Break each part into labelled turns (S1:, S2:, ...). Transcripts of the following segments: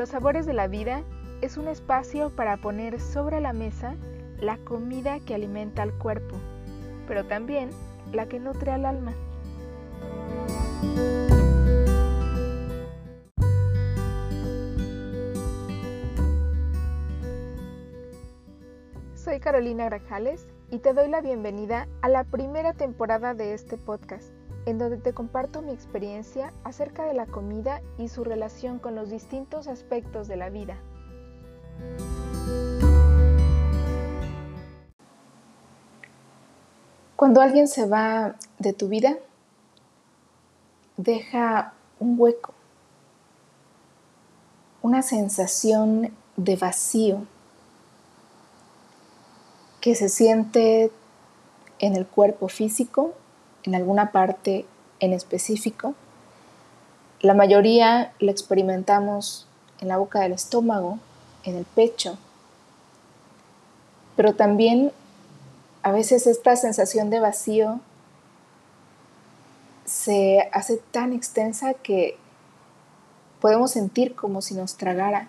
S1: Los sabores de la vida es un espacio para poner sobre la mesa la comida que alimenta al cuerpo, pero también la que nutre al alma. Soy Carolina Grajales y te doy la bienvenida a la primera temporada de este podcast, en donde te comparto mi experiencia acerca de la comida y su relación con los distintos aspectos de la vida. Cuando alguien se va de tu vida, deja un hueco, una sensación de vacío que se siente en el cuerpo físico, en alguna parte en específico. La mayoría la experimentamos en la boca del estómago, en el pecho, pero también a veces esta sensación de vacío se hace tan extensa que podemos sentir como si nos tragara,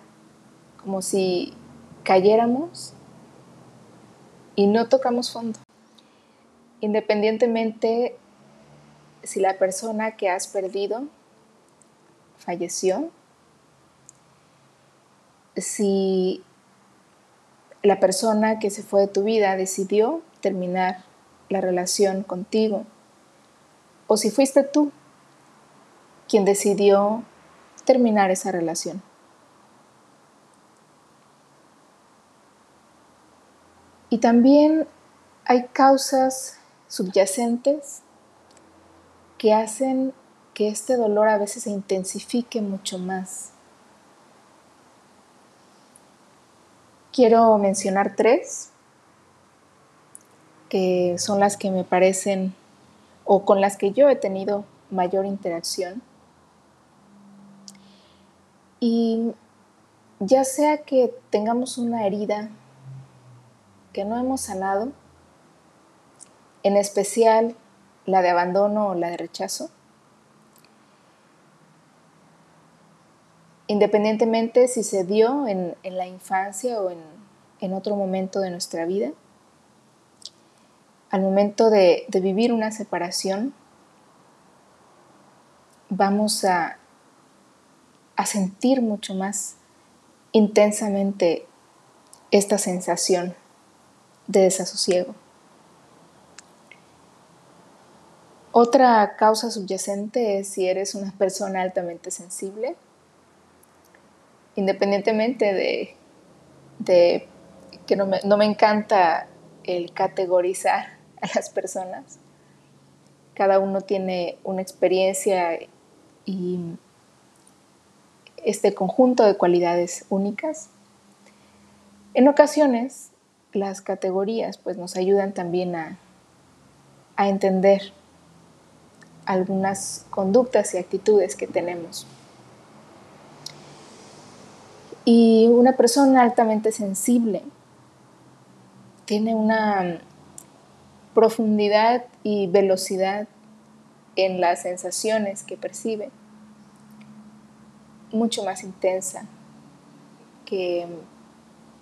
S1: como si cayéramos y no tocamos fondo. Independientemente si la persona que has perdido falleció, si la persona que se fue de tu vida decidió terminar la relación contigo, o si fuiste tú quien decidió terminar esa relación. Y también hay causas subyacentes que hacen que este dolor a veces se intensifique mucho más. Quiero mencionar tres, que son las que me parecen o con las que yo he tenido mayor interacción. Y ya sea que tengamos una herida que no hemos sanado, en especial la de abandono o la de rechazo, independientemente si se dio en, la infancia o en, otro momento de nuestra vida, al momento de, de vivir una separación, vamos a, a sentir mucho más intensamente esta sensación de desasosiego. Otra causa subyacente es si eres una persona altamente sensible, independientemente de, que no me, no me encanta el categorizar a las personas. Cada uno tiene una experiencia y este conjunto de cualidades únicas. En ocasiones las categorías pues nos ayudan también a, entender algunas conductas y actitudes que tenemos. Y una persona altamente sensible tiene una profundidad y velocidad en las sensaciones que percibe mucho más intensa que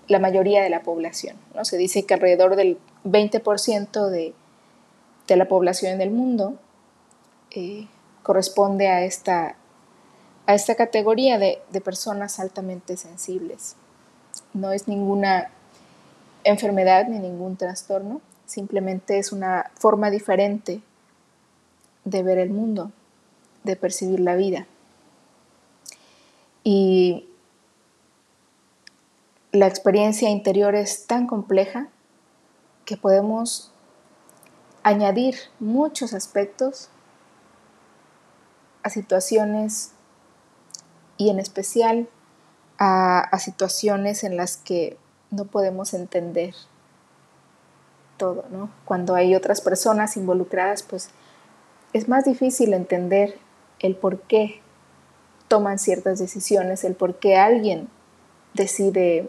S1: la mayoría de la población. ¿no? Se dice que alrededor del 20% de, de, la población del mundo eh, corresponde a esta, a esta categoría de, de personas altamente sensibles. No es ninguna enfermedad ni ningún trastorno, simplemente es una forma diferente de ver el mundo, de percibir la vida. Y la experiencia interior es tan compleja que podemos añadir muchos aspectos a situaciones y en especial a, situaciones en las que no podemos entender todo, ¿no? Cuando hay otras personas involucradas, pues es más difícil entender el por qué toman ciertas decisiones, el por qué alguien decide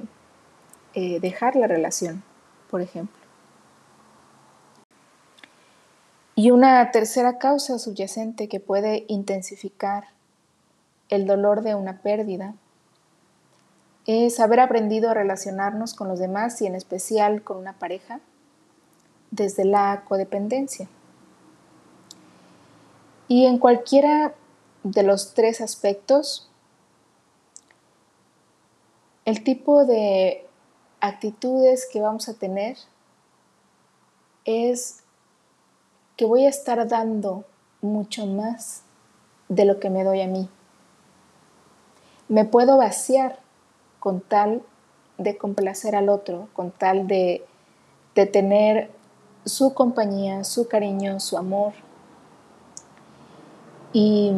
S1: eh, dejar la relación, por ejemplo. Y una tercera causa subyacente que puede intensificar el dolor de una pérdida es haber aprendido a relacionarnos con los demás y en especial con una pareja desde la codependencia. Y en cualquiera de los tres aspectos, el tipo de actitudes que vamos a tener es que voy a estar dando mucho más de lo que me doy a mí. Me puedo vaciar con tal de complacer al otro, con tal de, tener su compañía, su cariño, su amor. Y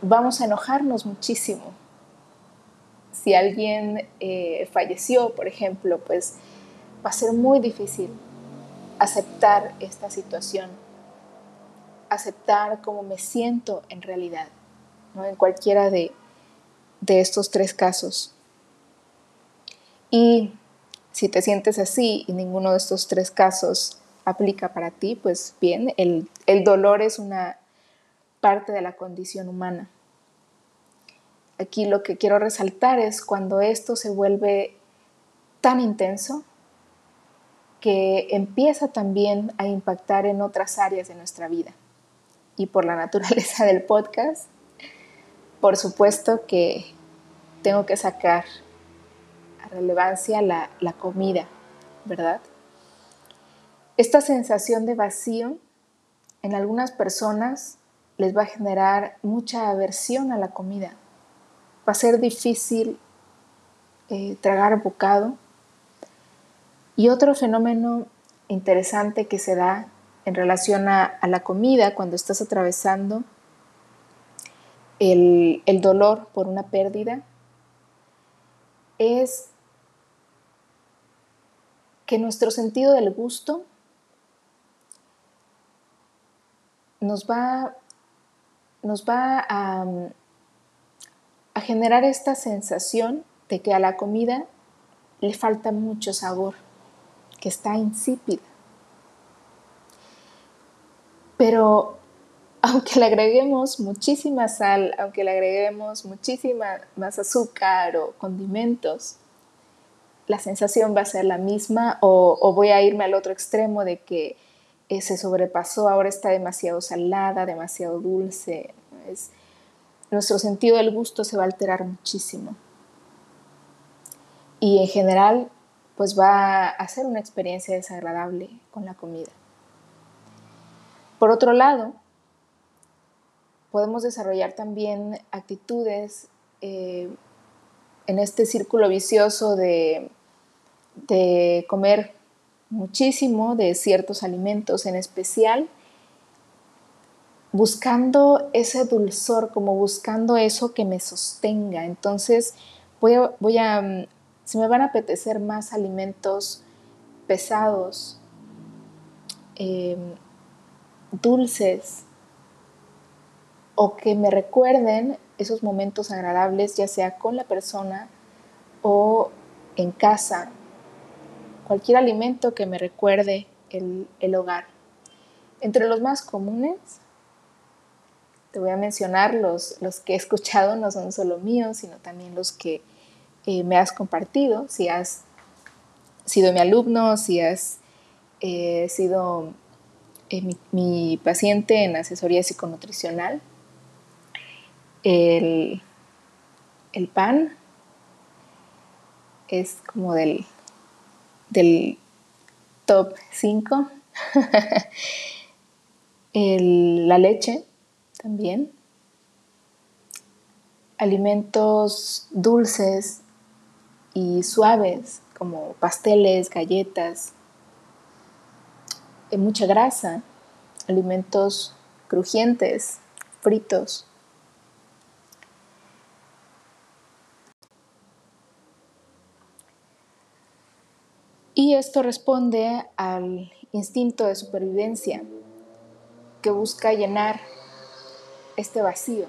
S1: vamos a enojarnos muchísimo. Si alguien eh, falleció, por ejemplo, pues va a ser muy difícil aceptar esta situación, aceptar cómo me siento en realidad, ¿no? en cualquiera de, de estos tres casos. Y si te sientes así y ninguno de estos tres casos aplica para ti, pues bien, el, el dolor es una parte de la condición humana. Aquí lo que quiero resaltar es cuando esto se vuelve tan intenso que empieza también a impactar en otras áreas de nuestra vida. Y por la naturaleza del podcast, por supuesto que tengo que sacar a relevancia la, la comida, ¿verdad? Esta sensación de vacío en algunas personas les va a generar mucha aversión a la comida. Va a ser difícil eh, tragar bocado. Y otro fenómeno interesante que se da en relación a, la comida cuando estás atravesando el, dolor por una pérdida es que nuestro sentido del gusto nos va, nos va a, a generar esta sensación de que a la comida le falta mucho sabor, que está insípida. Pero aunque le agreguemos muchísima sal, aunque le agreguemos muchísima más azúcar o condimentos, la sensación va a ser la misma o, voy a irme al otro extremo de que eh, se sobrepasó, ahora está demasiado salada, demasiado dulce. Es, nuestro sentido del gusto se va a alterar muchísimo. Y en general, pues va a ser una experiencia desagradable con la comida. Por otro lado, podemos desarrollar también actitudes eh, en este círculo vicioso de, de comer muchísimo de ciertos alimentos en especial, buscando ese dulzor, como buscando eso que me sostenga. Entonces voy a, voy a mm, me van a apetecer más alimentos pesados, em, dulces, o que me recuerden esos momentos agradables, ya sea con la persona o en casa, cualquier alimento que me recuerde el, hogar. Entre los más comunes, te voy a mencionar los, los que he escuchado, no son solo míos, sino también los que eh, me has compartido, si has sido mi alumno, si has eh, sido eh, mi, paciente en asesoría psiconutricional. El, el pan es como del del top 5. la leche también. Alimentos dulces y suaves como pasteles, galletas, mucha grasa, alimentos crujientes, fritos. Y esto responde al instinto de supervivencia que busca llenar este vacío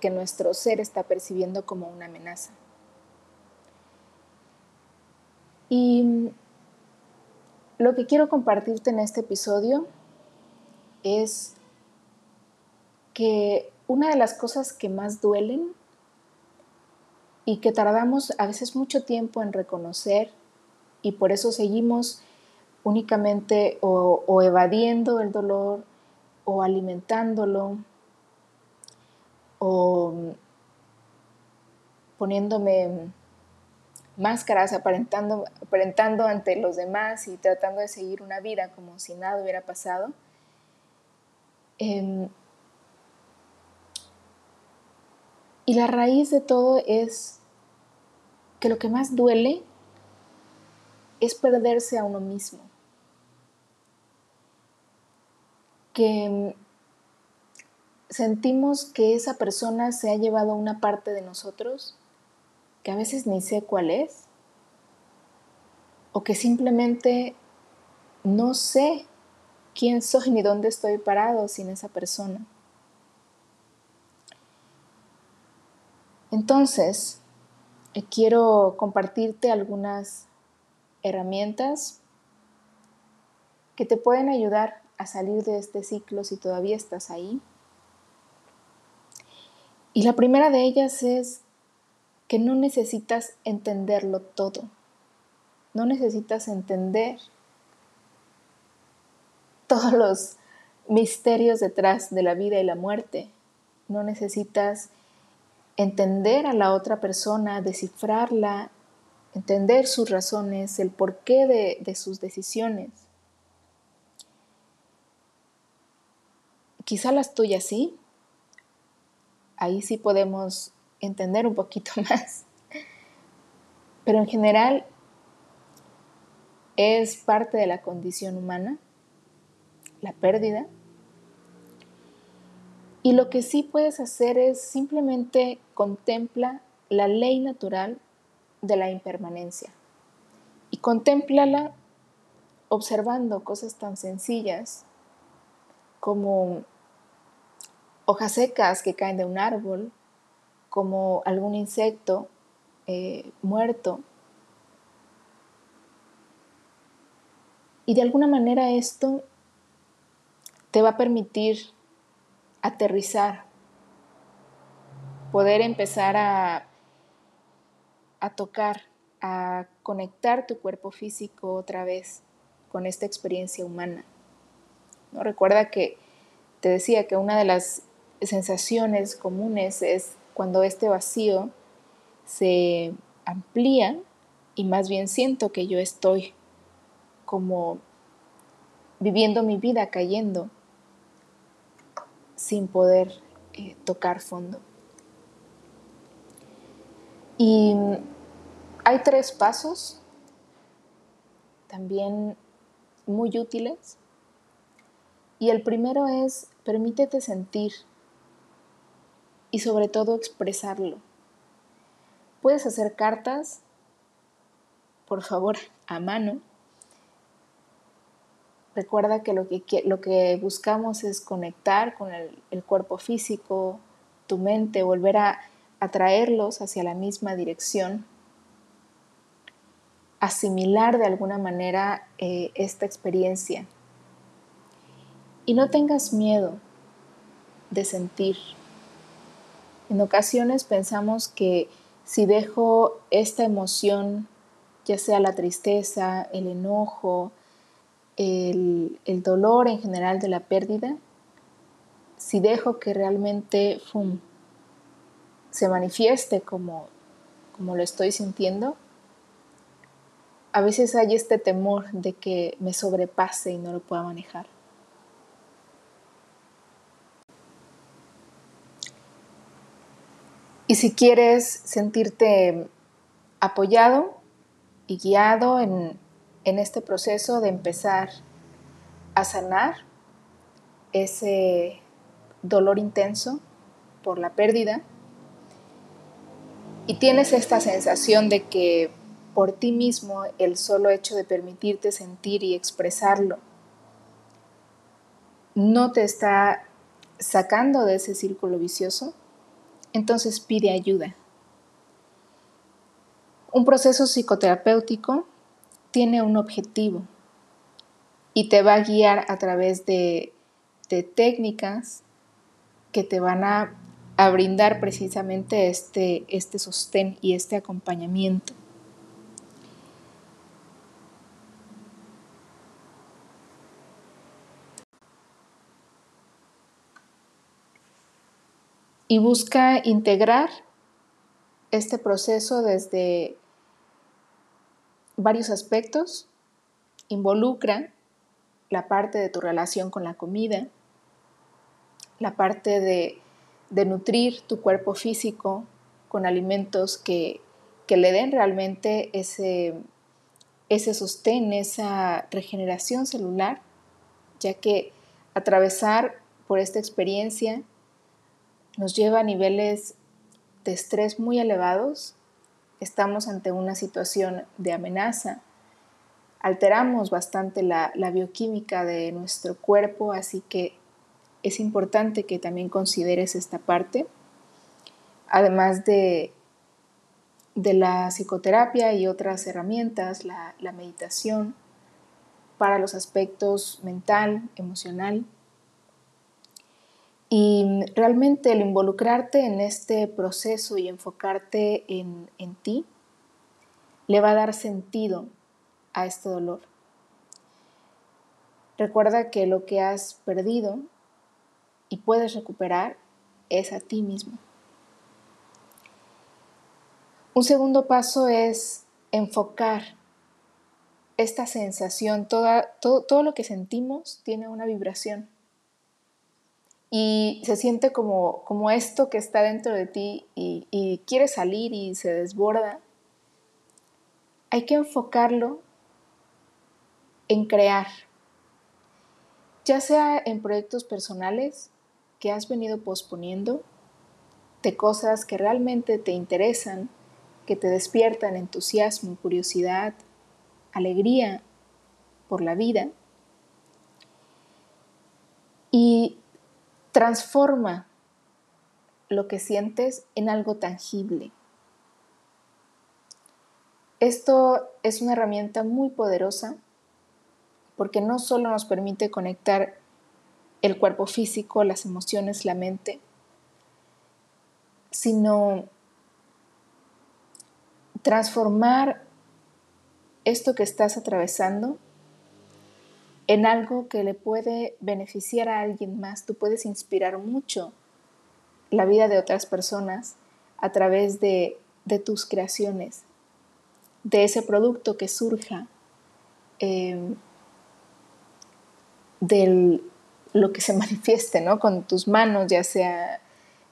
S1: que nuestro ser está percibiendo como una amenaza. Y lo que quiero compartirte en este episodio es que una de las cosas que más duelen y que tardamos a veces mucho tiempo en reconocer y por eso seguimos únicamente o, evadiendo el dolor o alimentándolo o poniéndome máscaras, aparentando, aparentando ante los demás y tratando de seguir una vida como si nada hubiera pasado. Em, y la raíz de todo es que lo que más duele es perderse a uno mismo. Que sentimos que esa persona se ha llevado una parte de nosotros que a veces ni sé cuál es, o que simplemente no sé quién soy ni dónde estoy parado sin esa persona. Entonces, eh, quiero compartirte algunas herramientas que te pueden ayudar a salir de este ciclo si todavía estás ahí. Y la primera de ellas es que no necesitas entenderlo todo. No necesitas entender todos los misterios detrás de la vida y la muerte. No necesitas entender a la otra persona, descifrarla, entender sus razones, el porqué de, de sus decisiones. Quizá las tuyas sí. Ahí sí podemos entender un poquito más. Pero en general es parte de la condición humana, la pérdida. Y lo que sí puedes hacer es simplemente contempla la ley natural de la impermanencia. Y contémplala observando cosas tan sencillas como hojas secas que caen de un árbol, como algún insecto eh, muerto. Y de alguna manera esto te va a permitir aterrizar, poder empezar a, a tocar, a conectar tu cuerpo físico otra vez con esta experiencia humana. ¿No? Recuerda que te decía que una de las sensaciones comunes es cuando este vacío se amplía y más bien siento que yo estoy como viviendo mi vida cayendo sin poder eh, tocar fondo. Y hay tres pasos también muy útiles. Y el primero es permítete sentir y sobre todo expresarlo. Puedes hacer cartas, por favor, a mano. Recuerda que lo que, lo que buscamos es conectar con el, cuerpo físico, tu mente, volver a atraerlos hacia la misma dirección, asimilar de alguna manera eh, esta experiencia. Y no tengas miedo de sentir, en ocasiones pensamos que si dejo esta emoción, ya sea la tristeza, el enojo, el, dolor en general de la pérdida, si dejo que realmente se manifieste como, como lo estoy sintiendo, a veces hay este temor de que me sobrepase y no lo pueda manejar. Y si quieres sentirte apoyado y guiado en, este proceso de empezar a sanar ese dolor intenso por la pérdida, y tienes esta sensación de que por ti mismo el solo hecho de permitirte sentir y expresarlo no te está sacando de ese círculo vicioso, entonces pide ayuda. Un proceso psicoterapéutico tiene un objetivo y te va a guiar a través de, técnicas que te van a a brindar precisamente este, este sostén y este acompañamiento. Y busca integrar este proceso desde varios aspectos. Involucra la parte de tu relación con la comida, la parte de, nutrir tu cuerpo físico con alimentos que, le den realmente ese, ese sostén, esa regeneración celular, ya que atravesar por esta experiencia nos lleva a niveles de estrés muy elevados, estamos ante una situación de amenaza, alteramos bastante la, bioquímica de nuestro cuerpo, así que es importante que también consideres esta parte, además de, de la psicoterapia y otras herramientas, la, la meditación para los aspectos mental, emocional. Y realmente el involucrarte en este proceso y enfocarte en, en ti le va a dar sentido a este dolor. Recuerda que lo que has perdido y puedes recuperar es a ti mismo. Un segundo paso es enfocar esta sensación, toda, todo, todo lo que sentimos tiene una vibración y se siente como, como esto que está dentro de ti y, quiere salir y se desborda. Hay que enfocarlo en crear, ya sea en proyectos personales que has venido posponiendo, de cosas que realmente te interesan, que te despiertan entusiasmo, curiosidad, alegría por la vida. Y transforma lo que sientes en algo tangible. Esto es una herramienta muy poderosa porque no solo nos permite conectar el cuerpo físico, las emociones, la mente, sino transformar esto que estás atravesando en algo que le puede beneficiar a alguien más. Tú puedes inspirar mucho la vida de otras personas a través de, tus creaciones, de ese producto que surja. Eh, de lo que se manifieste, ¿no? Con tus manos, ya sea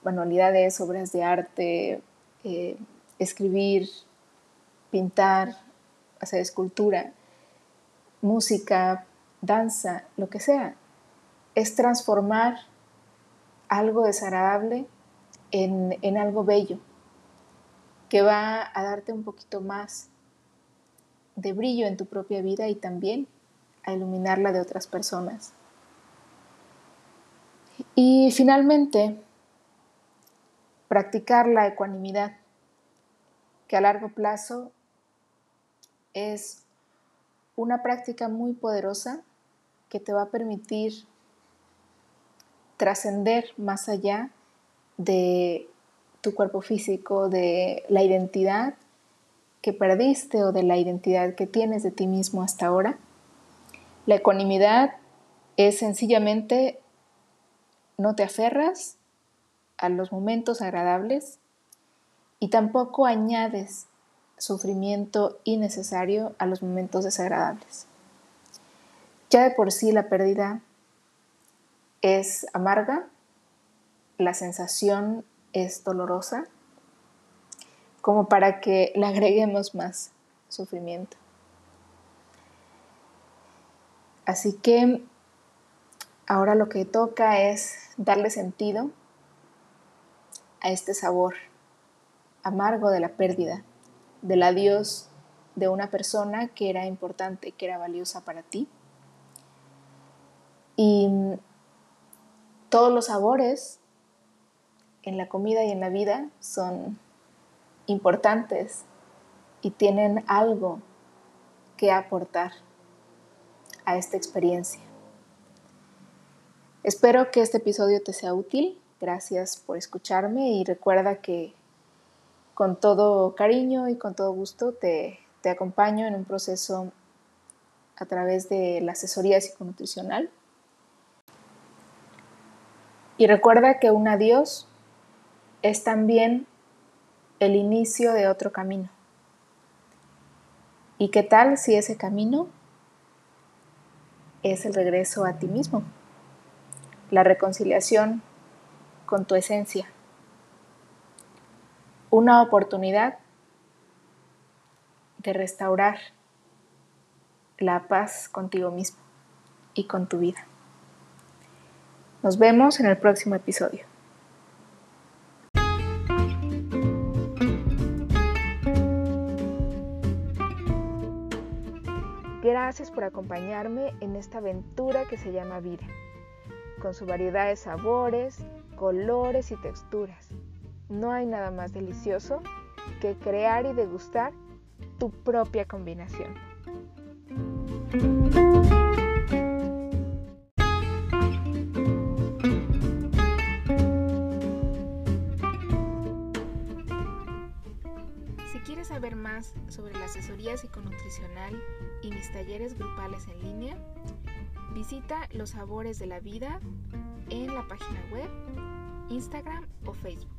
S1: manualidades, obras de arte, eh, escribir, pintar, hacer escultura, música, danza, lo que sea. Es transformar algo desagradable en, en algo bello, que va a darte un poquito más de brillo en tu propia vida y también a iluminarla de otras personas. Y finalmente, practicar la ecuanimidad, que a largo plazo es una práctica muy poderosa que te va a permitir trascender más allá de tu cuerpo físico, de la identidad que perdiste o de la identidad que tienes de ti mismo hasta ahora la ecuanimidad es sencillamente no te aferras a los momentos agradables y tampoco añades sufrimiento innecesario a los momentos desagradables. Ya de por sí la pérdida es amarga, la sensación es dolorosa, como para que le agreguemos más sufrimiento. Así que ahora lo que toca es darle sentido a este sabor amargo de la pérdida, del adiós de una persona que era importante, que era valiosa para ti. Y todos los sabores en la comida y en la vida son importantes y tienen algo que aportar a esta experiencia. Espero que este episodio te sea útil. Gracias por escucharme y recuerda que con todo cariño y con todo gusto te, te acompaño en un proceso a través de la asesoría psiconutricional. Y recuerda que un adiós es también el inicio de otro camino. ¿Y qué tal si ese camino es el regreso a ti mismo? La reconciliación con tu esencia. Una oportunidad de restaurar la paz contigo mismo y con tu vida. Nos vemos en el próximo episodio. Gracias por acompañarme en esta aventura que se llama vida, con su variedad de sabores, colores y texturas. No hay nada más delicioso que crear y degustar tu propia combinación. Sobre la asesoría psiconutricional y mis talleres grupales en línea, visita Los Sabores de la Vida en la página web, Instagram o Facebook.